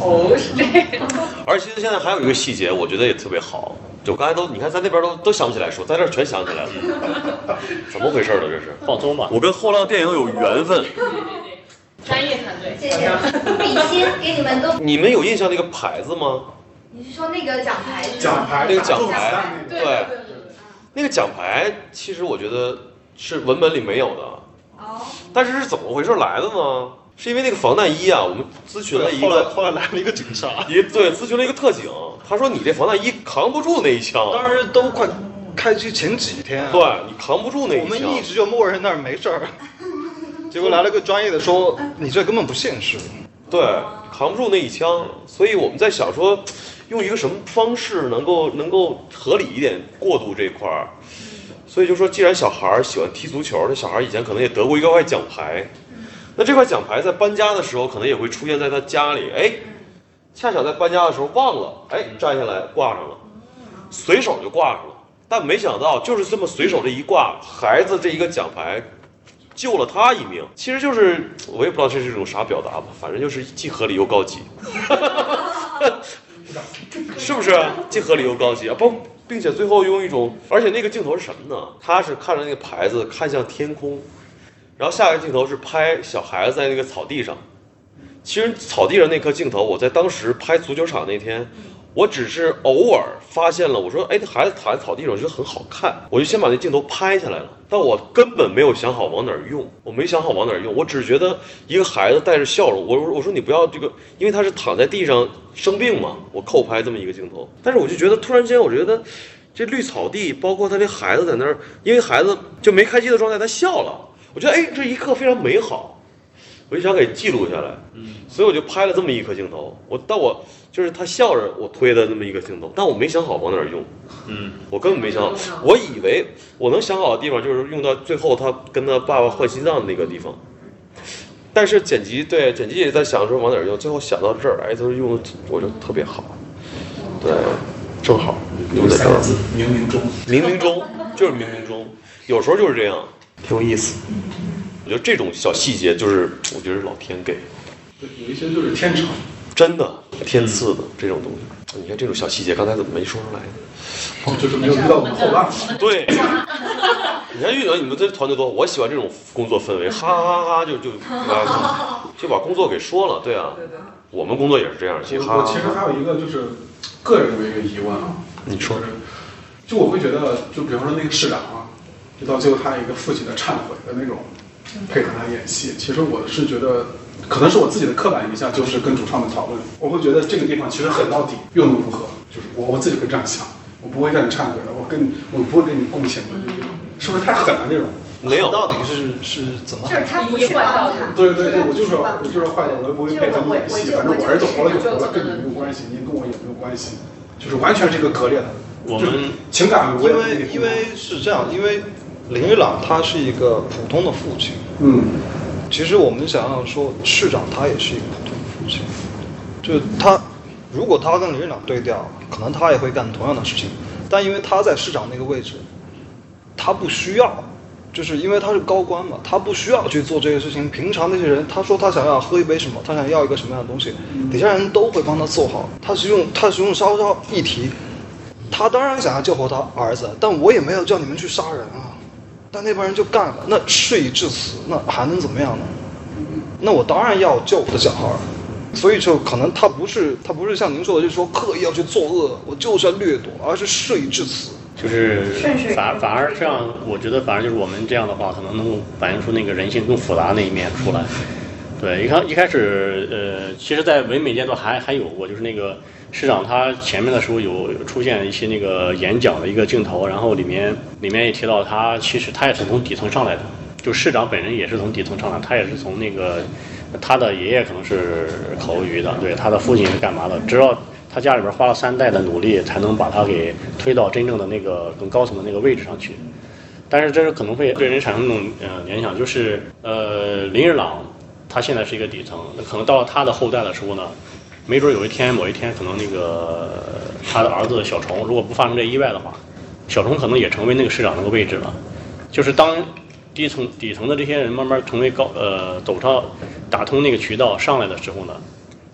哦，是这样。而且现在还有一个细节，我觉得也特别好。就刚才都，你看在那边都都想不起来说，在这儿全想起来了，怎么回事呢？这是放松吧。我跟后浪电影有缘分。专业团队，谢谢。比心给你们都。你们有印象那个牌子吗？你是说那个奖牌？奖牌，那个奖牌，对对那个奖牌其实我觉得是文本里没有的。哦。但是是怎么回事来的呢？是因为那个防弹衣啊，我们咨询了一后来个，后来来了一个警察，一对咨询了一个特警，他说你这防弹衣扛不住那一枪，当时都快开机前几天，对你扛不住那一枪。我们一直就默认那儿没事儿，结果来了个专业的说你这根本不现实。对，扛不住那一枪，所以我们在想说，用一个什么方式能够能够合理一点过渡这块儿。所所以就说，既然小孩儿喜欢踢足球，这小孩儿以前可能也得过一个块奖牌，那这块奖牌在搬家的时候可能也会出现在他家里，哎，恰巧在搬家的时候忘了，哎，摘下来挂上了，随手就挂上了。但没想到，就是这么随手这一挂，孩子这一个奖牌救了他一命。其实就是我也不知道这是一种啥表达吧，反正就是既合理又高级，是不是？既合理又高级啊！不，并且最后用一种，而且那个镜头是什么呢？他是看着那个牌子，看向天空，然后下一个镜头是拍小孩子在那个草地上。其实草地上那颗镜头，我在当时拍足球场那天。我只是偶尔发现了，我说，哎，这孩子躺在草地上，我觉得很好看，我就先把那镜头拍下来了。但我根本没有想好往哪儿用，我没想好往哪儿用，我只觉得一个孩子带着笑容，我我说你不要这个，因为他是躺在地上生病嘛，我扣拍这么一个镜头。但是我就觉得突然间，我觉得这绿草地，包括他这孩子在那儿，因为孩子就没开机的状态，他笑了，我觉得哎，这一刻非常美好，我就想给记录下来，嗯，所以我就拍了这么一颗镜头。我但我。就是他笑着我推的那么一个镜头，但我没想好往哪儿用，嗯，我根本没想好，我以为我能想好的地方就是用到最后他跟他爸爸换心脏的那个地方，但是剪辑对剪辑也在想说往哪儿用，最后想到这儿，哎，都用的我就特别好，对，正好。用在这儿，冥冥中，冥冥中就是冥冥中，有时候就是这样，挺有意思，我觉得这种小细节就是我觉得是老天给，对，有一些就是天成。真的天赐的这种东西，你看这种小细节，刚才怎么没说出来呢？就是没有遇到我们后浪。对，你看遇到你们这团队多，我喜欢这种工作氛围，哈哈哈哈就就啊，就把工作给说了。对啊，我们工作也是这样。其实我其实还有一个就是个人的一个疑问啊，你说，就我会觉得，就比方说那个市长啊，就到最后他一个父亲的忏悔的那种，配合他演戏，其实我是觉得。可能是我自己的刻板印象，就是跟主创们讨论，我会觉得这个地方其实很到底，又能如何？就是我我自己会这样想，我不会让你忏悔的，我跟你我不会跟你共情的，这种是不是太狠了？这种没有到底是是怎么？就是他不是坏到他。对对对，我就是我就是坏的，我也不会配合你演戏，反正我儿子活了就活了，跟你没有关系，您跟我也没有关系，就是完全是一个割裂的。我们情感因为因为是这样，因为林玉朗他是一个普通的父亲，嗯。其实我们想要说，市长他也是一个普通的父亲，就是他，如果他跟林院长对调，可能他也会干同样的事情，但因为他在市长那个位置，他不需要，就是因为他是高官嘛，他不需要去做这些事情。平常那些人，他说他想要喝一杯什么，他想要一个什么样的东西，底下人都会帮他做好。他是用他是用稍稍一提，他当然想要救活他儿子，但我也没有叫你们去杀人啊。但那帮人就干了，那事已至此，那还能怎么样呢？那我当然要救我的小孩儿，所以就可能他不是他不是像您说的，就是说刻意要去作恶，我就是要掠夺，而是事已至此，就是反反而这样，我觉得反而就是我们这样的话，可能能够反映出那个人性更复杂那一面出来。对，一开一开始，呃，其实，在唯美阶段还还有过，就是那个。市长他前面的时候有出现一些那个演讲的一个镜头，然后里面里面也提到他其实他也是从底层上来的，就市长本人也是从底层上来，他也是从那个他的爷爷可能是烤鱿鱼的，对，他的父亲是干嘛的？直到他家里边花了三代的努力，才能把他给推到真正的那个更高层的那个位置上去。但是这是可能会对人产生那种呃联想，就是呃林日朗他现在是一个底层，那可能到了他的后代的时候呢？没准有一天，某一天，可能那个他的儿子小虫，如果不发生这意外的话，小虫可能也成为那个市长那个位置了。就是当低层底层的这些人慢慢成为高呃走上打通那个渠道上来的时候呢，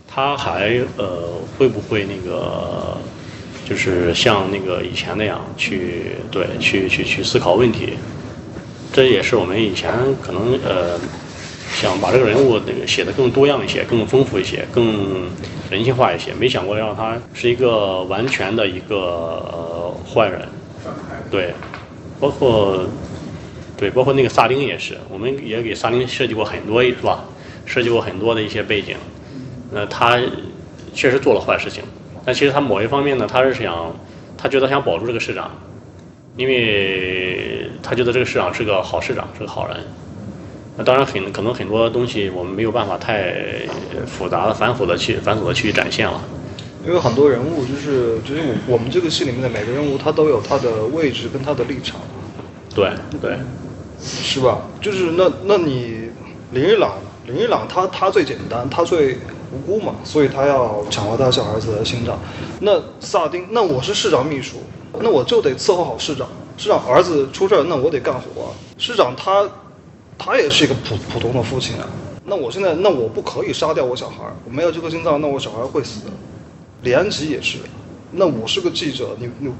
他还呃会不会那个就是像那个以前那样去对去去去思考问题？这也是我们以前可能呃。想把这个人物那个写的更多样一些，更丰富一些，更人性化一些。没想过让他是一个完全的一个呃坏人，对，包括对，包括那个萨丁也是，我们也给萨丁设计过很多，是吧？设计过很多的一些背景。那他确实做了坏事情，但其实他某一方面呢，他是想，他觉得想保住这个市长，因为他觉得这个市长是个好市长，是个好人。那当然很可能很多东西我们没有办法太复杂的繁琐的去繁琐的去展现了，因为很多人物就是就是我我们这个戏里面的每个人物他都有他的位置跟他的立场，对对，是吧？就是那那你林一朗，林一朗他他最简单，他最无辜嘛，所以他要抢回他小儿子的心脏。那萨丁，那我是市长秘书，那我就得伺候好市长。市长儿子出事儿，那我得干活。市长他他也是一个普普通的父亲啊。那我现在，那我不可以杀掉我小孩，我没有这颗心脏，那我小孩会死的。李安吉也是，那我是个记者，你你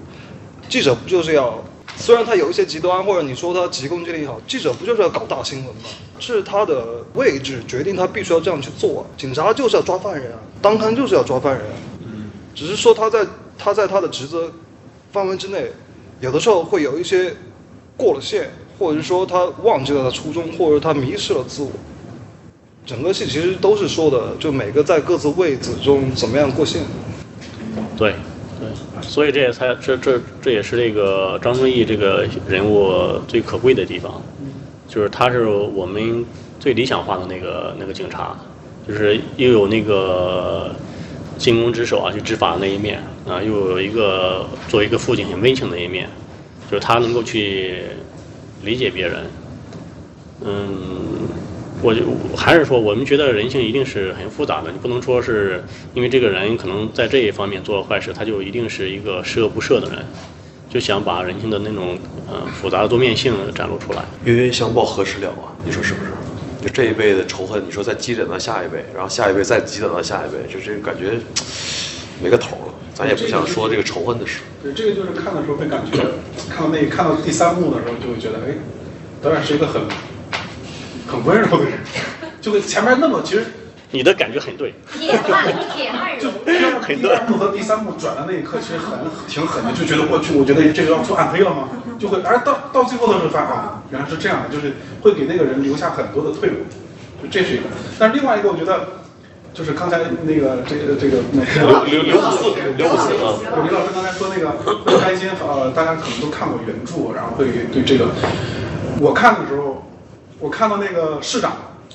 记者不就是要？虽然他有一些极端，或者你说他急功近利也好，记者不就是要搞大新闻吗？是他的位置决定他必须要这样去做。警察就是要抓犯人啊，当刊就是要抓犯人。只是说他在他在他的职责范围之内，有的时候会有一些过了线，或者是说他忘记了他初衷，或者他迷失了自我。整个戏其实都是说的，就每个在各自位置中怎么样过线。对，对，所以这也才这这这也是这个张丰毅这个人物最可贵的地方，就是他是我们最理想化的那个那个警察，就是又有那个进攻之手啊，去执法的那一面。啊，又有一个作为一个父亲很温情的一面，就是他能够去理解别人，嗯。我就还是说，我们觉得人性一定是很复杂的，你不能说是因为这个人可能在这一方面做了坏事，他就一定是一个十恶不赦的人，就想把人性的那种呃复杂的多面性展露出来。冤冤相报何时了啊？你说是不是？就这一辈的仇恨，你说再积攒到下一辈，然后下一辈再积攒到下一辈，就这感觉 没个头了。咱也不想说这个仇恨的事。对，这个就是看的时候会感觉，看到那看到第三幕的时候就会觉得，哎，导演是一个很。很温柔的人，就跟前面那么，其实你的感觉很对，铁汉铁汉就第二幕和第三幕转的那一刻，其实很挺狠的，就觉得过去，我觉得这个要做暗黑了吗？就会，而到到最后的时候发现，原来是这样的，就是会给那个人留下很多的退路，就这是一个。但是另外一个，我觉得就是刚才那个这个这个那个刘刘刘五四啊，李老师刚才说那个会开心，呃，大家可能都看过原著，然后会对这个，我看的时候。我看到那个市长，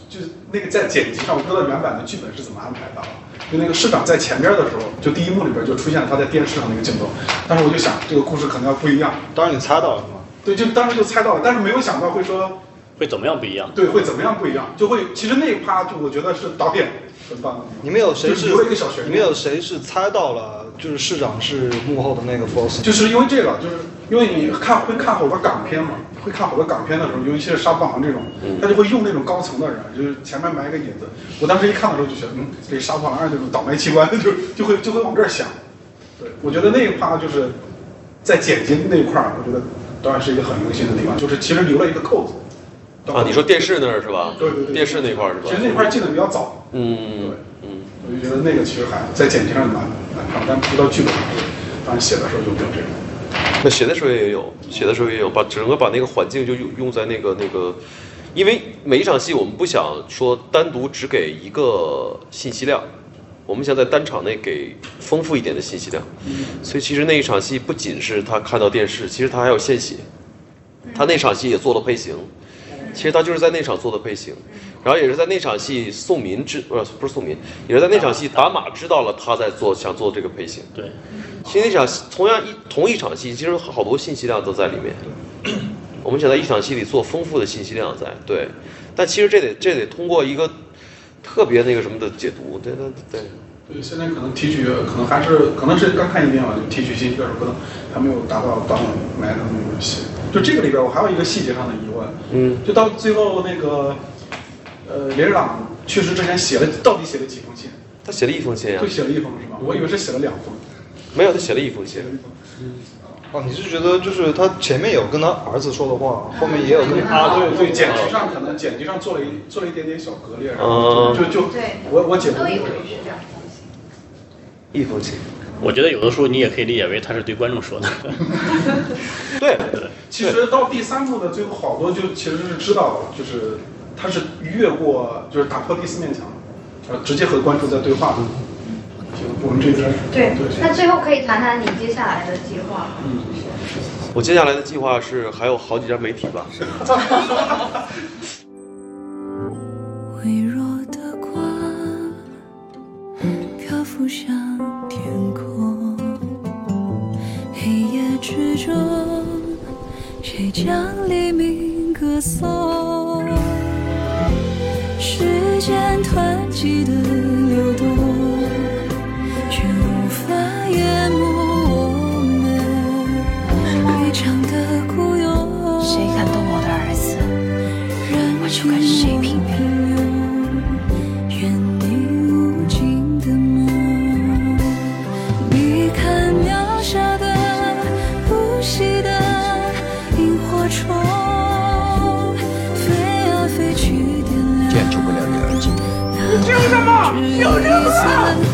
就是那个在剪辑上，我不知道原版的剧本是怎么安排的。就那个市长在前边的时候，就第一幕里边就出现了他在电视上那个镜头。当时我就想，这个故事可能要不一样。当然你猜到了是吗？对，就当时就猜到了，但是没有想到会说会怎么样不一样。对，会怎么样不一样？就会其实那一趴就我觉得是导演很棒。你们有谁是？留了一个小悬念。你们有谁是猜到了？就是市长是幕后的那个 boss。就是因为这个，就是因为你看会看好多港片嘛。会看好多港片的时候，尤其是杀破狼这种，他就会用那种高层的人，就是前面埋一个引子。我当时一看的时候就觉得，嗯，这杀破狼二这种倒霉器官，就就会就会往这儿想。对，我觉得那一趴就是在剪辑那一块儿，我觉得当然是一个很用心的地方，就是其实留了一个扣子。啊，你说电视那儿是吧？对对对，电视那块儿是吧？其实那块儿进的比较早。嗯对，嗯，我就觉得那个其实还在剪辑上蛮蛮棒，但不知道剧本当时写的时候就没有这个。那写的时候也有，写的时候也有，把整个把那个环境就用用在那个那个，因为每一场戏我们不想说单独只给一个信息量，我们想在单场内给丰富一点的信息量，所以其实那一场戏不仅是他看到电视，其实他还有献血，他那场戏也做了配型，其实他就是在那场做的配型。然后也是在那场戏，宋民知呃不是宋民，也是在那场戏，打马知道了他在做想做这个配型。对，其实那场同样一同一场戏，其实好多信息量都在里面。我们想在一场戏里做丰富的信息量在，对。但其实这得这得通过一个特别那个什么的解读，对对对。对，现在可能提取可能还是可能是刚看一遍吧，就提取信息的时候可能还没有达到导演埋的那么细。就这个里边，我还有一个细节上的疑问，嗯，就到最后那个。呃，连长去世之前写了，到底写了几封信？他写了一封信呀，就写了一封是吧？我以为是写了两封。没有，他写了一封信。嗯。哦，你是觉得就是他前面有跟他儿子说的话，后面也有跟啊？对对，剪辑上可能剪辑上做了一做了一点点小割裂，然后就就对，我我解读都以为是这样。一口气，我觉得有的时候你也可以理解为他是对观众说的。对，其实到第三部的最后，好多就其实是知道，就是。他是越过，就是打破第四面墙，呃，直接和观众在对话。就，我们这边对，那最后可以谈谈你接下来的计划。嗯，我接下来的计划是还有好几家媒体吧。浮向天空。黑夜之中，谁将黎明歌颂？时间湍急的流动，却无法淹没我们悲伤的孤勇。谁敢动我的儿子，我就谁拼命。有人吗？